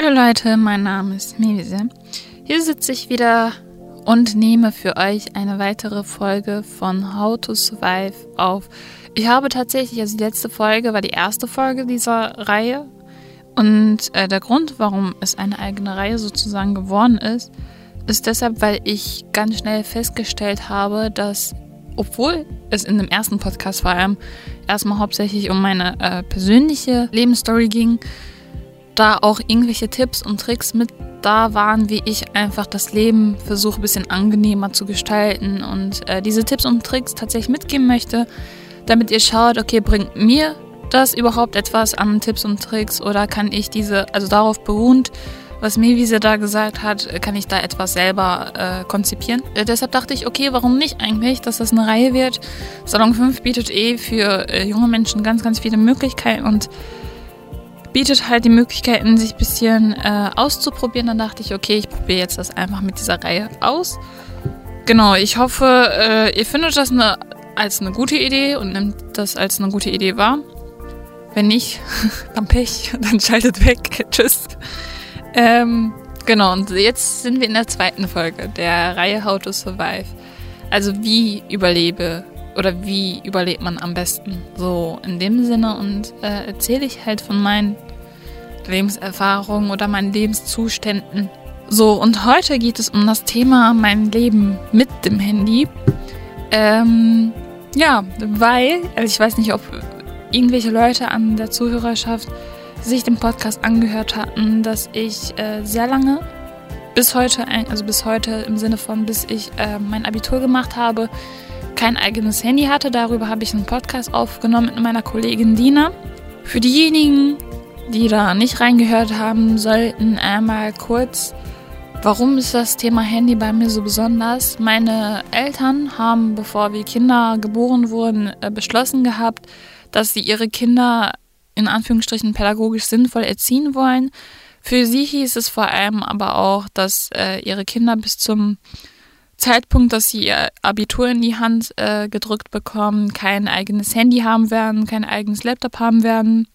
Hallo Leute, mein Name ist Mevise. Hier sitze ich wieder und nehme für euch eine weitere Folge von How to Survive auf. Ich habe tatsächlich, also die letzte Folge war die erste Folge dieser Reihe. Und äh, der Grund, warum es eine eigene Reihe sozusagen geworden ist, ist deshalb, weil ich ganz schnell festgestellt habe, dass, obwohl es in dem ersten Podcast vor allem erstmal hauptsächlich um meine äh, persönliche Lebensstory ging, da auch irgendwelche Tipps und Tricks mit da waren, wie ich einfach das Leben versuche, ein bisschen angenehmer zu gestalten und äh, diese Tipps und Tricks tatsächlich mitgeben möchte, damit ihr schaut, okay, bringt mir das überhaupt etwas an Tipps und Tricks oder kann ich diese, also darauf beruhend, was Mewise da gesagt hat, kann ich da etwas selber äh, konzipieren. Äh, deshalb dachte ich, okay, warum nicht eigentlich, dass das eine Reihe wird. Salon 5 bietet eh für äh, junge Menschen ganz, ganz viele Möglichkeiten und bietet halt die Möglichkeiten, sich ein bisschen äh, auszuprobieren. Dann dachte ich, okay, ich probiere jetzt das einfach mit dieser Reihe aus. Genau, ich hoffe, äh, ihr findet das eine, als eine gute Idee und nimmt das als eine gute Idee wahr. Wenn nicht, dann Pech, dann schaltet weg. Tschüss. Ähm, genau, und jetzt sind wir in der zweiten Folge der Reihe How to Survive. Also wie überlebe oder wie überlebt man am besten? So in dem Sinne und äh, erzähle ich halt von meinen Lebenserfahrungen oder meinen Lebenszuständen. So, und heute geht es um das Thema mein Leben mit dem Handy. Ähm, ja, weil, also ich weiß nicht, ob irgendwelche Leute an der Zuhörerschaft sich den Podcast angehört hatten, dass ich äh, sehr lange bis heute, also bis heute im Sinne von bis ich äh, mein Abitur gemacht habe, kein eigenes Handy hatte. Darüber habe ich einen Podcast aufgenommen mit meiner Kollegin Dina. Für diejenigen, die da nicht reingehört haben, sollten einmal kurz, warum ist das Thema Handy bei mir so besonders? Meine Eltern haben, bevor wir Kinder geboren wurden, äh, beschlossen gehabt, dass sie ihre Kinder in Anführungsstrichen pädagogisch sinnvoll erziehen wollen. Für sie hieß es vor allem aber auch, dass äh, ihre Kinder bis zum Zeitpunkt, dass sie ihr Abitur in die Hand äh, gedrückt bekommen, kein eigenes Handy haben werden, kein eigenes Laptop haben werden.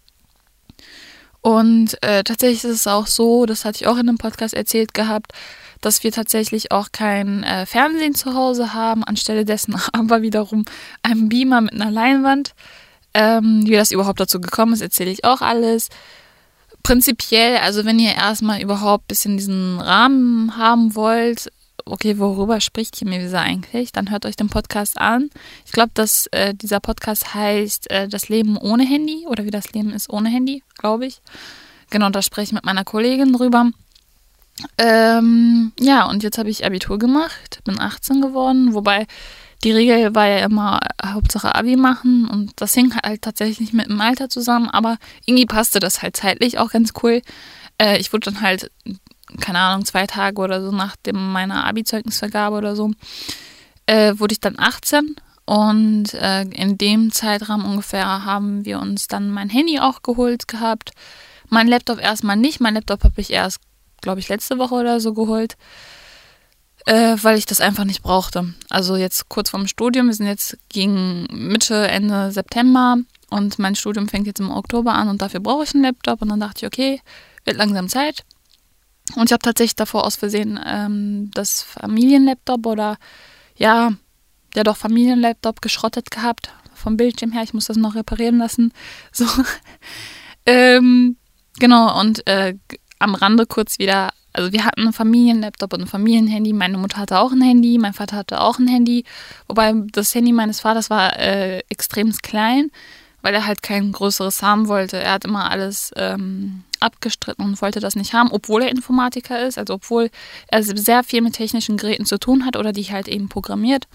Und äh, tatsächlich ist es auch so, das hatte ich auch in einem Podcast erzählt gehabt, dass wir tatsächlich auch kein äh, Fernsehen zu Hause haben, anstelle dessen aber wiederum einen Beamer mit einer Leinwand. Ähm, wie das überhaupt dazu gekommen ist, erzähle ich auch alles. Prinzipiell, also wenn ihr erstmal überhaupt ein bisschen diesen Rahmen haben wollt, okay, worüber spricht hier Mevisa eigentlich? Dann hört euch den Podcast an. Ich glaube, dass äh, dieser Podcast heißt äh, Das Leben ohne Handy oder wie das Leben ist ohne Handy, glaube ich. Genau, da spreche ich mit meiner Kollegin drüber. Ähm, ja, und jetzt habe ich Abitur gemacht, bin 18 geworden, wobei die Regel war ja immer Hauptsache Abi machen und das hing halt tatsächlich mit dem Alter zusammen, aber irgendwie passte das halt zeitlich auch ganz cool. Äh, ich wurde dann halt keine Ahnung, zwei Tage oder so nach dem, meiner Abi-Zeugnisvergabe oder so, äh, wurde ich dann 18 und äh, in dem Zeitraum ungefähr haben wir uns dann mein Handy auch geholt gehabt. Mein Laptop erstmal nicht. Mein Laptop habe ich erst, glaube ich, letzte Woche oder so geholt, äh, weil ich das einfach nicht brauchte. Also jetzt kurz vorm Studium. Wir sind jetzt gegen Mitte, Ende September und mein Studium fängt jetzt im Oktober an und dafür brauche ich einen Laptop. Und dann dachte ich, okay, wird langsam Zeit. Und ich habe tatsächlich davor aus Versehen ähm, das Familienlaptop oder ja, ja doch Familienlaptop geschrottet gehabt vom Bildschirm her. Ich muss das noch reparieren lassen. So. ähm, genau, und äh, am Rande kurz wieder, also wir hatten einen Familienlaptop und ein Familienhandy. Meine Mutter hatte auch ein Handy, mein Vater hatte auch ein Handy. Wobei das Handy meines Vaters war äh, extrem klein weil er halt kein größeres haben wollte. Er hat immer alles ähm, abgestritten und wollte das nicht haben, obwohl er Informatiker ist, also obwohl er sehr viel mit technischen Geräten zu tun hat oder die halt eben programmiert.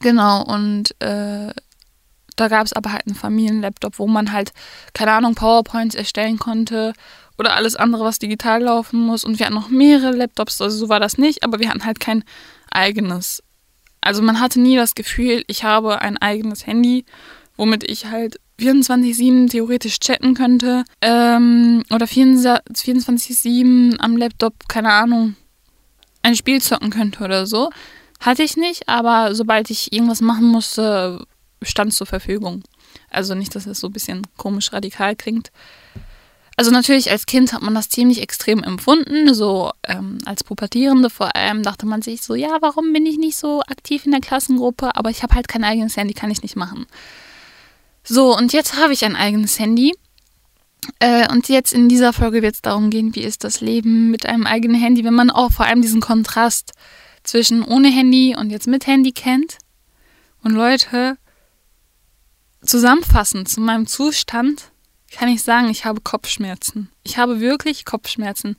Genau, und äh, da gab es aber halt einen Familienlaptop, wo man halt, keine Ahnung, PowerPoints erstellen konnte oder alles andere, was digital laufen muss. Und wir hatten noch mehrere Laptops, also so war das nicht, aber wir hatten halt kein eigenes. Also man hatte nie das Gefühl, ich habe ein eigenes Handy womit ich halt 24-7 theoretisch chatten könnte. Ähm, oder 24-7 am Laptop, keine Ahnung, ein Spiel zocken könnte oder so. Hatte ich nicht, aber sobald ich irgendwas machen musste, stand es zur Verfügung. Also nicht, dass es so ein bisschen komisch radikal klingt. Also natürlich als Kind hat man das ziemlich extrem empfunden, so ähm, als Pubertierende vor allem dachte man sich so, ja, warum bin ich nicht so aktiv in der Klassengruppe, aber ich habe halt kein eigenes Handy, kann ich nicht machen. So, und jetzt habe ich ein eigenes Handy. Äh, und jetzt in dieser Folge wird es darum gehen, wie ist das Leben mit einem eigenen Handy, wenn man auch vor allem diesen Kontrast zwischen ohne Handy und jetzt mit Handy kennt. Und Leute, zusammenfassend zu meinem Zustand kann ich sagen, ich habe Kopfschmerzen. Ich habe wirklich Kopfschmerzen.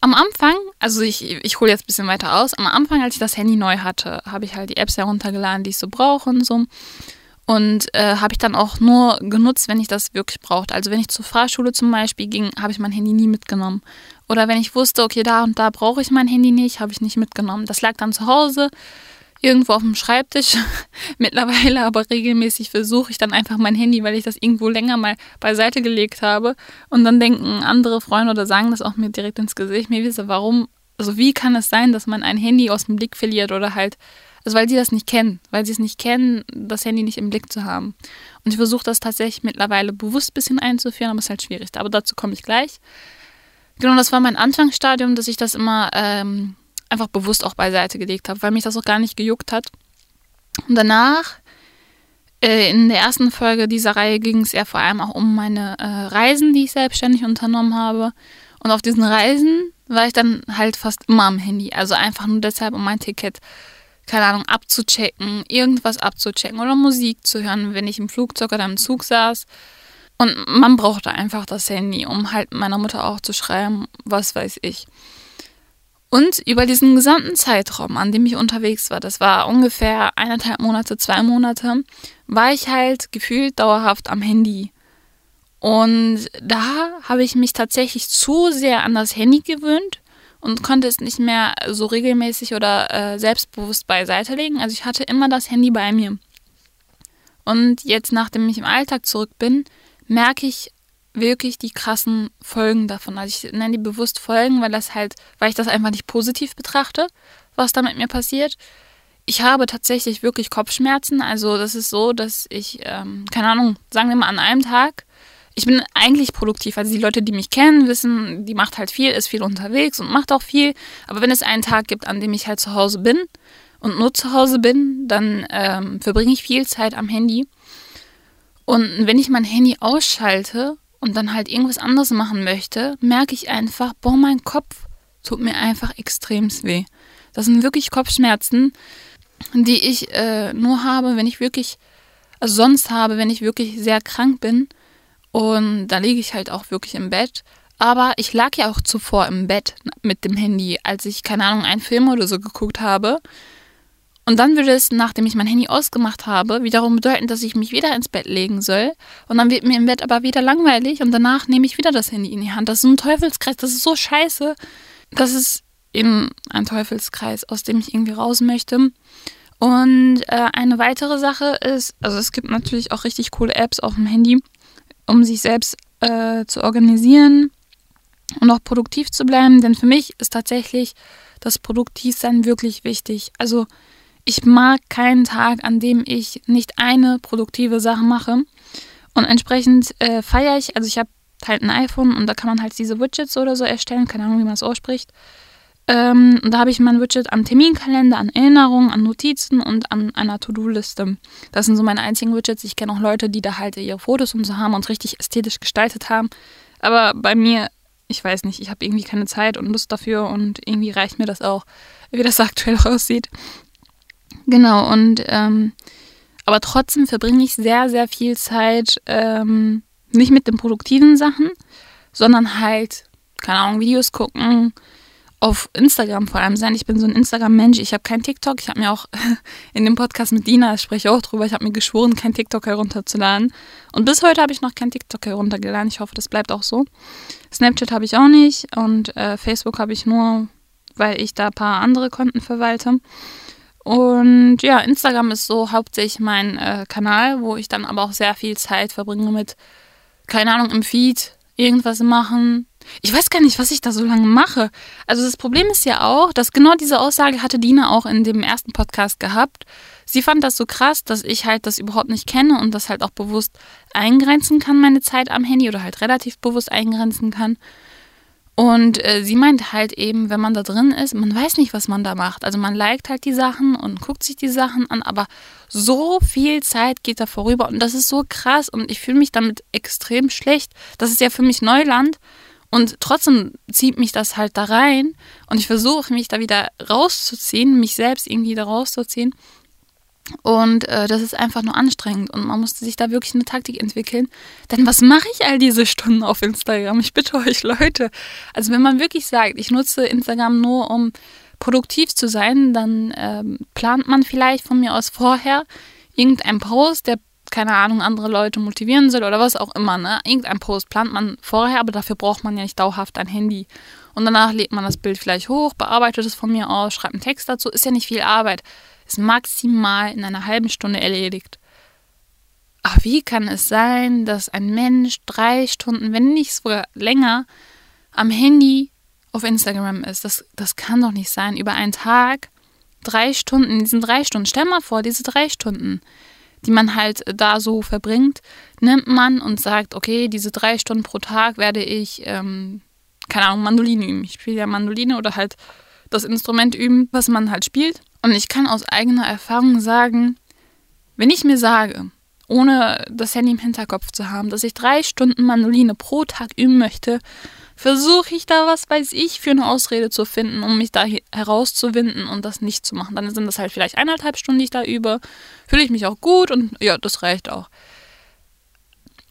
Am Anfang, also ich, ich hole jetzt ein bisschen weiter aus, am Anfang, als ich das Handy neu hatte, habe ich halt die Apps heruntergeladen, die ich so brauche und so. Und äh, habe ich dann auch nur genutzt, wenn ich das wirklich brauchte. Also wenn ich zur Fahrschule zum Beispiel ging, habe ich mein Handy nie mitgenommen. Oder wenn ich wusste, okay, da und da brauche ich mein Handy nicht, habe ich nicht mitgenommen. Das lag dann zu Hause irgendwo auf dem Schreibtisch. Mittlerweile aber regelmäßig versuche ich dann einfach mein Handy, weil ich das irgendwo länger mal beiseite gelegt habe. Und dann denken andere Freunde oder sagen das auch mir direkt ins Gesicht. Mir wisse, warum, also wie kann es sein, dass man ein Handy aus dem Blick verliert oder halt, also weil sie das nicht kennen, weil sie es nicht kennen, das Handy nicht im Blick zu haben. Und ich versuche das tatsächlich mittlerweile bewusst ein bisschen einzuführen, aber es ist halt schwierig. Aber dazu komme ich gleich. Genau, das war mein Anfangsstadium, dass ich das immer ähm, einfach bewusst auch beiseite gelegt habe, weil mich das auch gar nicht gejuckt hat. Und danach, äh, in der ersten Folge dieser Reihe, ging es ja vor allem auch um meine äh, Reisen, die ich selbstständig unternommen habe. Und auf diesen Reisen war ich dann halt fast immer am Handy. Also einfach nur deshalb, um mein Ticket, keine Ahnung, abzuchecken, irgendwas abzuchecken oder Musik zu hören, wenn ich im Flugzeug oder im Zug saß. Und man brauchte einfach das Handy, um halt meiner Mutter auch zu schreiben, was weiß ich. Und über diesen gesamten Zeitraum, an dem ich unterwegs war, das war ungefähr eineinhalb Monate, zwei Monate, war ich halt gefühlt dauerhaft am Handy. Und da habe ich mich tatsächlich zu sehr an das Handy gewöhnt und konnte es nicht mehr so regelmäßig oder äh, selbstbewusst beiseite legen. Also ich hatte immer das Handy bei mir. Und jetzt, nachdem ich im Alltag zurück bin, merke ich wirklich die krassen Folgen davon. Also ich nenne die bewusst Folgen, weil das halt, weil ich das einfach nicht positiv betrachte, was da mit mir passiert. Ich habe tatsächlich wirklich Kopfschmerzen. Also das ist so, dass ich, ähm, keine Ahnung, sagen wir mal an einem Tag, ich bin eigentlich produktiv. Also die Leute, die mich kennen, wissen, die macht halt viel, ist viel unterwegs und macht auch viel. Aber wenn es einen Tag gibt, an dem ich halt zu Hause bin und nur zu Hause bin, dann ähm, verbringe ich viel Zeit am Handy. Und wenn ich mein Handy ausschalte und dann halt irgendwas anderes machen möchte, merke ich einfach, boah, mein Kopf tut mir einfach extrem weh. Das sind wirklich Kopfschmerzen, die ich äh, nur habe, wenn ich wirklich, also sonst habe, wenn ich wirklich sehr krank bin. Und da liege ich halt auch wirklich im Bett. Aber ich lag ja auch zuvor im Bett mit dem Handy, als ich, keine Ahnung, einen Film oder so geguckt habe. Und dann würde es, nachdem ich mein Handy ausgemacht habe, wiederum bedeuten, dass ich mich wieder ins Bett legen soll. Und dann wird mir im Bett aber wieder langweilig und danach nehme ich wieder das Handy in die Hand. Das ist ein Teufelskreis, das ist so scheiße. Das ist eben ein Teufelskreis, aus dem ich irgendwie raus möchte. Und äh, eine weitere Sache ist, also es gibt natürlich auch richtig coole Apps auf dem Handy, um sich selbst äh, zu organisieren und auch produktiv zu bleiben. Denn für mich ist tatsächlich das Produktivsein wirklich wichtig. Also ich mag keinen Tag, an dem ich nicht eine produktive Sache mache. Und entsprechend äh, feiere ich, also ich habe halt ein iPhone und da kann man halt diese Widgets oder so erstellen, keine Ahnung, wie man es ausspricht. Ähm, und da habe ich mein Widget an Terminkalender, an Erinnerungen, an Notizen und an einer To-Do-Liste. Das sind so meine einzigen Widgets. Ich kenne auch Leute, die da halt ihre Fotos und so haben und richtig ästhetisch gestaltet haben. Aber bei mir, ich weiß nicht, ich habe irgendwie keine Zeit und Lust dafür und irgendwie reicht mir das auch, wie das aktuell aussieht. Genau, und ähm, aber trotzdem verbringe ich sehr, sehr viel Zeit ähm, nicht mit den produktiven Sachen, sondern halt, keine Ahnung, Videos gucken, auf Instagram vor allem sein. Ich bin so ein Instagram-Mensch. Ich habe kein TikTok. Ich habe mir auch in dem Podcast mit Dina, ich spreche auch drüber, ich habe mir geschworen, kein TikTok herunterzuladen. Und bis heute habe ich noch kein TikTok heruntergeladen. Ich hoffe, das bleibt auch so. Snapchat habe ich auch nicht und äh, Facebook habe ich nur, weil ich da ein paar andere Konten verwalte. Und ja, Instagram ist so hauptsächlich mein äh, Kanal, wo ich dann aber auch sehr viel Zeit verbringe mit, keine Ahnung, im Feed irgendwas machen. Ich weiß gar nicht, was ich da so lange mache. Also das Problem ist ja auch, dass genau diese Aussage hatte Dina auch in dem ersten Podcast gehabt, sie fand das so krass, dass ich halt das überhaupt nicht kenne und das halt auch bewusst eingrenzen kann, meine Zeit am Handy oder halt relativ bewusst eingrenzen kann. Und äh, sie meint halt eben, wenn man da drin ist, man weiß nicht, was man da macht. Also man liked halt die Sachen und guckt sich die Sachen an, aber so viel Zeit geht da vorüber und das ist so krass und ich fühle mich damit extrem schlecht. Das ist ja für mich Neuland und trotzdem zieht mich das halt da rein und ich versuche mich da wieder rauszuziehen, mich selbst irgendwie da rauszuziehen. Und äh, das ist einfach nur anstrengend und man musste sich da wirklich eine Taktik entwickeln. Denn was mache ich all diese Stunden auf Instagram? Ich bitte euch, Leute. Also wenn man wirklich sagt, ich nutze Instagram nur, um produktiv zu sein, dann ähm, plant man vielleicht von mir aus vorher irgendeinen Post, der keine Ahnung, andere Leute motivieren soll oder was auch immer. Ne? Irgendein Post plant man vorher, aber dafür braucht man ja nicht dauerhaft ein Handy. Und danach lädt man das Bild vielleicht hoch, bearbeitet es von mir aus, schreibt einen Text dazu. Ist ja nicht viel Arbeit ist maximal in einer halben Stunde erledigt. Aber wie kann es sein, dass ein Mensch drei Stunden, wenn nicht sogar länger, am Handy auf Instagram ist? Das, das kann doch nicht sein. Über einen Tag, drei Stunden, in diesen drei Stunden, stell mal vor, diese drei Stunden, die man halt da so verbringt, nimmt man und sagt, okay, diese drei Stunden pro Tag werde ich, ähm, keine Ahnung, Mandoline üben. Ich spiele ja Mandoline oder halt das Instrument üben, was man halt spielt. Und ich kann aus eigener Erfahrung sagen, wenn ich mir sage, ohne das Handy im Hinterkopf zu haben, dass ich drei Stunden Mandoline pro Tag üben möchte, versuche ich da, was weiß ich, für eine Ausrede zu finden, um mich da herauszuwinden und das nicht zu machen. Dann sind das halt vielleicht eineinhalb Stunden, die ich da übe. Fühle ich mich auch gut und ja, das reicht auch.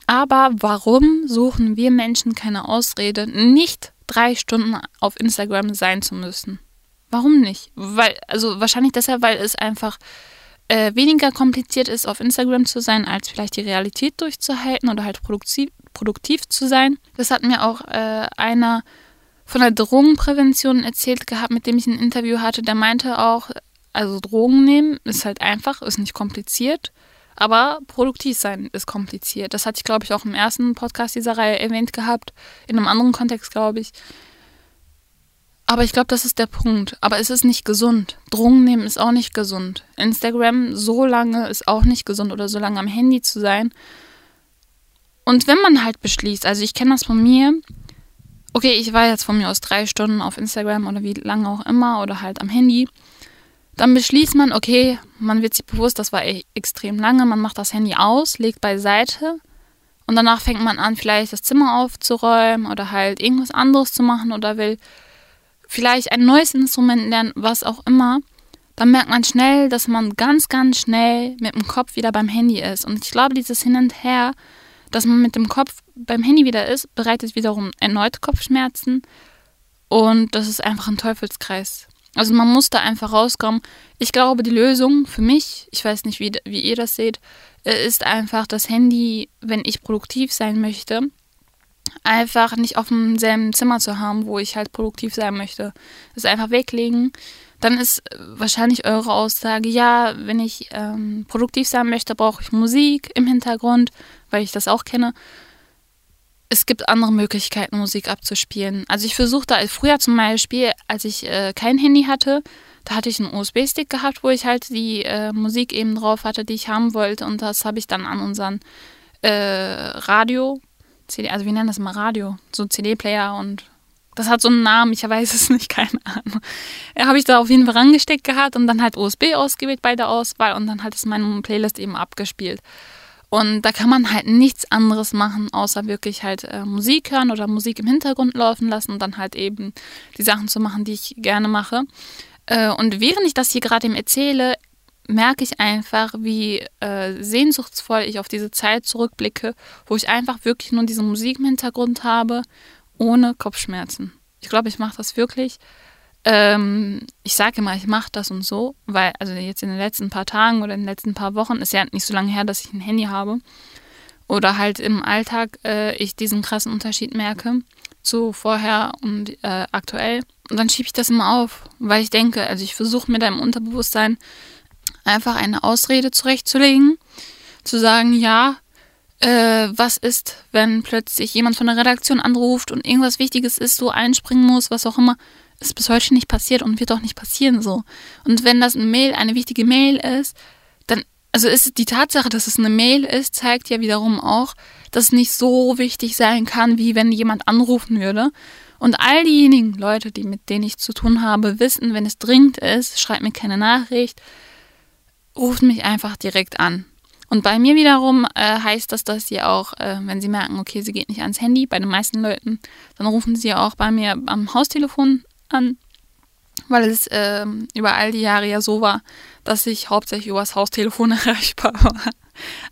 Aber warum suchen wir Menschen keine Ausrede, nicht drei Stunden auf Instagram sein zu müssen? Warum nicht? Weil, also wahrscheinlich deshalb, weil es einfach äh, weniger kompliziert ist, auf Instagram zu sein, als vielleicht die Realität durchzuhalten oder halt produktiv, produktiv zu sein. Das hat mir auch äh, einer von der Drogenprävention erzählt gehabt, mit dem ich ein Interview hatte. Der meinte auch, also Drogen nehmen ist halt einfach, ist nicht kompliziert. Aber produktiv sein ist kompliziert. Das hatte ich, glaube ich, auch im ersten Podcast dieser Reihe erwähnt gehabt. In einem anderen Kontext, glaube ich. Aber ich glaube, das ist der Punkt. Aber es ist nicht gesund. Drogen nehmen ist auch nicht gesund. Instagram so lange ist auch nicht gesund oder so lange am Handy zu sein. Und wenn man halt beschließt, also ich kenne das von mir, okay, ich war jetzt von mir aus drei Stunden auf Instagram oder wie lange auch immer oder halt am Handy, dann beschließt man, okay, man wird sich bewusst, das war e- extrem lange, man macht das Handy aus, legt beiseite und danach fängt man an, vielleicht das Zimmer aufzuräumen oder halt irgendwas anderes zu machen oder will vielleicht ein neues Instrument lernen, was auch immer, dann merkt man schnell, dass man ganz, ganz schnell mit dem Kopf wieder beim Handy ist. Und ich glaube, dieses Hin und Her, dass man mit dem Kopf beim Handy wieder ist, bereitet wiederum erneut Kopfschmerzen. Und das ist einfach ein Teufelskreis. Also man muss da einfach rauskommen. Ich glaube, die Lösung für mich, ich weiß nicht, wie, wie ihr das seht, äh, ist einfach das Handy, wenn ich produktiv sein möchte, einfach nicht auf demselben Zimmer zu haben, wo ich halt produktiv sein möchte. Das einfach weglegen. Dann ist wahrscheinlich eure Aussage, ja, wenn ich ähm, produktiv sein möchte, brauche ich Musik im Hintergrund, weil ich das auch kenne. Es gibt andere Möglichkeiten, Musik abzuspielen. Also ich versuchte früher zum Beispiel, als ich äh, kein Handy hatte, da hatte ich einen USB-Stick gehabt, wo ich halt die äh, Musik eben drauf hatte, die ich haben wollte. Und das habe ich dann an unseren äh, Radio CD, also wir nennen das mal Radio, so CD-Player und das hat so einen Namen, ich weiß es nicht, keine Ahnung. Habe ich da auf jeden Fall rangesteckt gehabt und dann halt USB ausgewählt bei der Auswahl und dann halt ist meine Playlist eben abgespielt. Und da kann man halt nichts anderes machen, außer wirklich halt äh, Musik hören oder Musik im Hintergrund laufen lassen und dann halt eben die Sachen zu machen, die ich gerne mache. Äh, und während ich das hier gerade eben erzähle, merke ich einfach, wie äh, sehnsuchtsvoll ich auf diese Zeit zurückblicke, wo ich einfach wirklich nur diese Musik im Hintergrund habe, ohne Kopfschmerzen. Ich glaube, ich mache das wirklich. Ähm, ich sage immer, ich mache das und so, weil, also jetzt in den letzten paar Tagen oder in den letzten paar Wochen ist ja nicht so lange her, dass ich ein Handy habe. Oder halt im Alltag äh, ich diesen krassen Unterschied merke zu vorher und äh, aktuell. Und dann schiebe ich das immer auf, weil ich denke, also ich versuche mir da im Unterbewusstsein einfach eine Ausrede zurechtzulegen, zu sagen, ja, äh, was ist, wenn plötzlich jemand von der Redaktion anruft und irgendwas Wichtiges ist, so einspringen muss, was auch immer, ist bis heute nicht passiert und wird auch nicht passieren so. Und wenn das eine Mail, eine wichtige Mail ist, also ist die Tatsache, dass es eine Mail ist, zeigt ja wiederum auch, dass es nicht so wichtig sein kann, wie wenn jemand anrufen würde. Und all diejenigen Leute, die mit denen ich zu tun habe, wissen, wenn es dringend ist, schreibt mir keine Nachricht, ruft mich einfach direkt an. Und bei mir wiederum äh, heißt das, dass sie auch, äh, wenn sie merken, okay, sie geht nicht ans Handy, bei den meisten Leuten, dann rufen sie auch bei mir am Haustelefon an, weil es äh, über all die Jahre ja so war, dass ich hauptsächlich übers Haustelefon erreichbar war.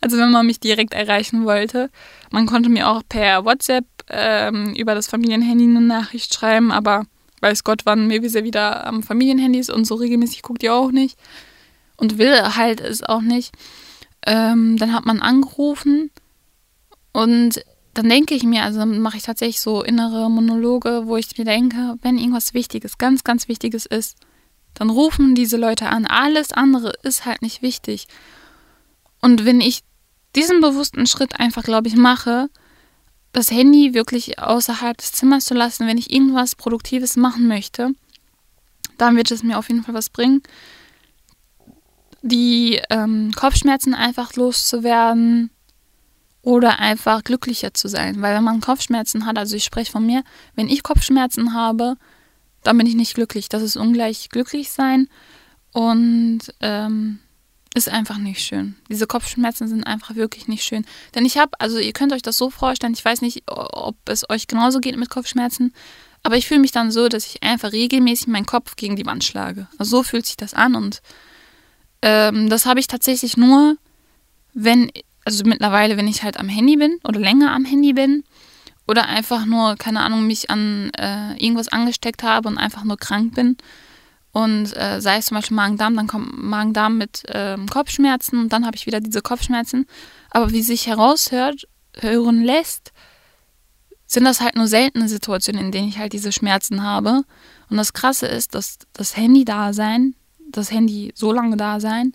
Also wenn man mich direkt erreichen wollte. Man konnte mir auch per WhatsApp ähm, über das Familienhandy eine Nachricht schreiben, aber weiß Gott, wann Mewise wieder am Familienhandy ist und so regelmäßig guckt ihr auch nicht und will halt es auch nicht. Ähm, dann hat man angerufen und dann denke ich mir, also mache ich tatsächlich so innere Monologe, wo ich mir denke, wenn irgendwas Wichtiges, ganz, ganz Wichtiges ist, dann rufen diese Leute an. Alles andere ist halt nicht wichtig. Und wenn ich diesen bewussten Schritt einfach, glaube ich, mache, das Handy wirklich außerhalb des Zimmers zu lassen, wenn ich irgendwas Produktives machen möchte, dann wird es mir auf jeden Fall was bringen. Die ähm, Kopfschmerzen einfach loszuwerden oder einfach glücklicher zu sein. Weil wenn man Kopfschmerzen hat, also ich spreche von mir, wenn ich Kopfschmerzen habe, dann bin ich nicht glücklich. Das ist ungleich glücklich sein und ähm, ist einfach nicht schön. Diese Kopfschmerzen sind einfach wirklich nicht schön. Denn ich habe, also ihr könnt euch das so vorstellen, ich weiß nicht, ob es euch genauso geht mit Kopfschmerzen, aber ich fühle mich dann so, dass ich einfach regelmäßig meinen Kopf gegen die Wand schlage. Also so fühlt sich das an und ähm, das habe ich tatsächlich nur, wenn, also mittlerweile, wenn ich halt am Handy bin oder länger am Handy bin oder einfach nur, keine Ahnung, mich an äh, irgendwas angesteckt habe und einfach nur krank bin und äh, sei es zum Beispiel Magen-Darm, dann kommt Magen-Darm mit ähm, Kopfschmerzen und dann habe ich wieder diese Kopfschmerzen. Aber wie sich heraushört, hören lässt, sind das halt nur seltene Situationen, in denen ich halt diese Schmerzen habe. Und das Krasse ist, dass das Handy-Dasein, das Handy so lange da sein,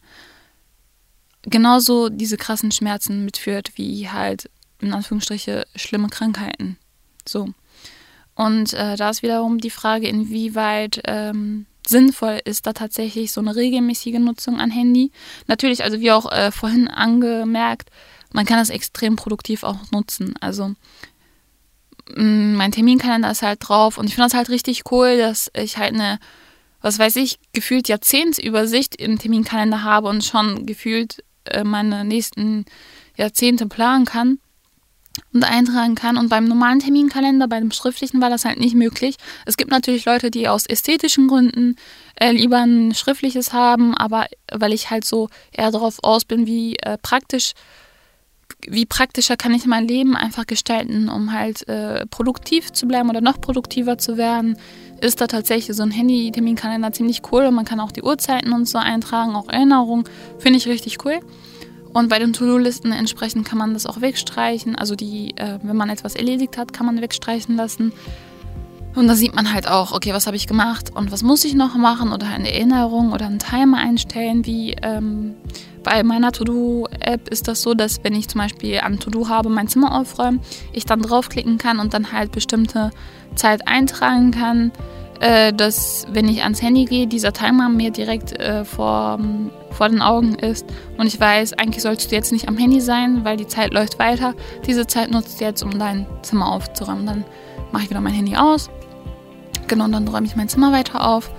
genauso diese krassen Schmerzen mitführt, wie halt in Anführungsstriche schlimme Krankheiten. So. Und äh, da ist wiederum die Frage, inwieweit ähm, sinnvoll ist da tatsächlich so eine regelmäßige Nutzung an Handy. Natürlich, also wie auch äh, vorhin angemerkt, man kann das extrem produktiv auch nutzen. Also mh, mein Terminkalender ist halt drauf und ich finde das halt richtig cool, dass ich halt eine, was weiß ich, gefühlt Jahrzehntsübersicht im Terminkalender habe und schon gefühlt äh, meine nächsten Jahrzehnte planen kann und eintragen kann. Und beim normalen Terminkalender, bei dem schriftlichen, war das halt nicht möglich. Es gibt natürlich Leute, die aus ästhetischen Gründen äh, lieber ein schriftliches haben, aber weil ich halt so eher darauf aus bin, wie äh, praktisch, wie praktischer kann ich mein Leben einfach gestalten, um halt äh, produktiv zu bleiben oder noch produktiver zu werden, ist da tatsächlich so ein Handy-Terminkalender ziemlich cool und man kann auch die Uhrzeiten und so eintragen, auch Erinnerungen. Finde ich richtig cool. Und bei den To-Do-Listen entsprechend kann man das auch wegstreichen. Also die, äh, wenn man etwas erledigt hat, kann man wegstreichen lassen. Und da sieht man halt auch, okay, was habe ich gemacht und was muss ich noch machen oder eine Erinnerung oder einen Timer einstellen. Wie ähm, bei meiner To-Do-App ist das so, dass wenn ich zum Beispiel an To-Do habe, mein Zimmer aufräumen, ich dann draufklicken kann und dann halt bestimmte Zeit eintragen kann äh, dass, wenn ich ans Handy gehe, dieser Timer mir direkt äh, vor, vor den Augen ist und ich weiß, eigentlich sollst du jetzt nicht am Handy sein, weil die Zeit läuft weiter. Diese Zeit nutzt du jetzt, um dein Zimmer aufzuräumen. Dann mache ich wieder mein Handy aus. Genau, dann räume ich mein Zimmer weiter auf.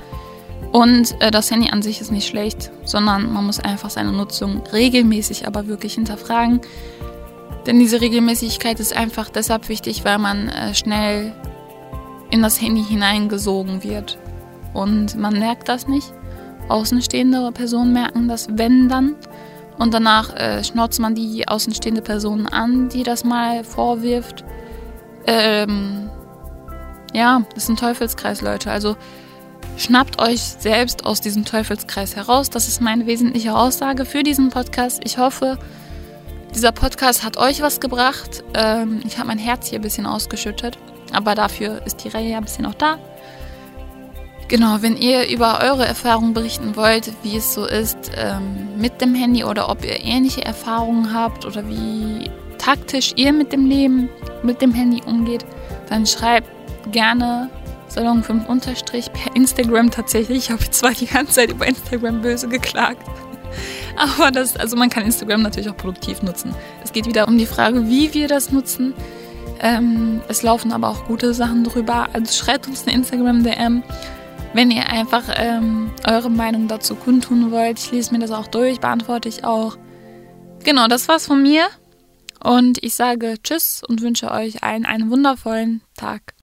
Und äh, das Handy an sich ist nicht schlecht, sondern man muss einfach seine Nutzung regelmäßig, aber wirklich hinterfragen. Denn diese Regelmäßigkeit ist einfach deshalb wichtig, weil man äh, schnell in das Handy hineingesogen wird. Und man merkt das nicht. Außenstehende Personen merken das, wenn dann. Und danach äh, schnauzt man die außenstehende Person an, die das mal vorwirft. Ähm, ja, das ist ein Teufelskreis, Leute. Also schnappt euch selbst aus diesem Teufelskreis heraus. Das ist meine wesentliche Aussage für diesen Podcast. Ich hoffe, dieser Podcast hat euch was gebracht. Ähm, ich habe mein Herz hier ein bisschen ausgeschüttet. Aber dafür ist die Reihe ja ein bisschen noch da. Genau, wenn ihr über eure Erfahrungen berichten wollt, wie es so ist ähm, mit dem Handy oder ob ihr ähnliche Erfahrungen habt oder wie taktisch ihr mit dem Leben, mit dem Handy umgeht, dann schreibt gerne Salon 5 unterstrich per Instagram tatsächlich. Ich habe zwar die ganze Zeit über Instagram böse geklagt, Aber das, also man kann Instagram natürlich auch produktiv nutzen. Es geht wieder um die Frage, wie wir das nutzen. Ähm, es laufen aber auch gute Sachen drüber. Also schreibt uns eine Instagram-DM, wenn ihr einfach ähm, eure Meinung dazu kundtun wollt. Ich lese mir das auch durch, beantworte ich auch. Genau, das war's von mir. Und ich sage Tschüss und wünsche euch allen einen wundervollen Tag.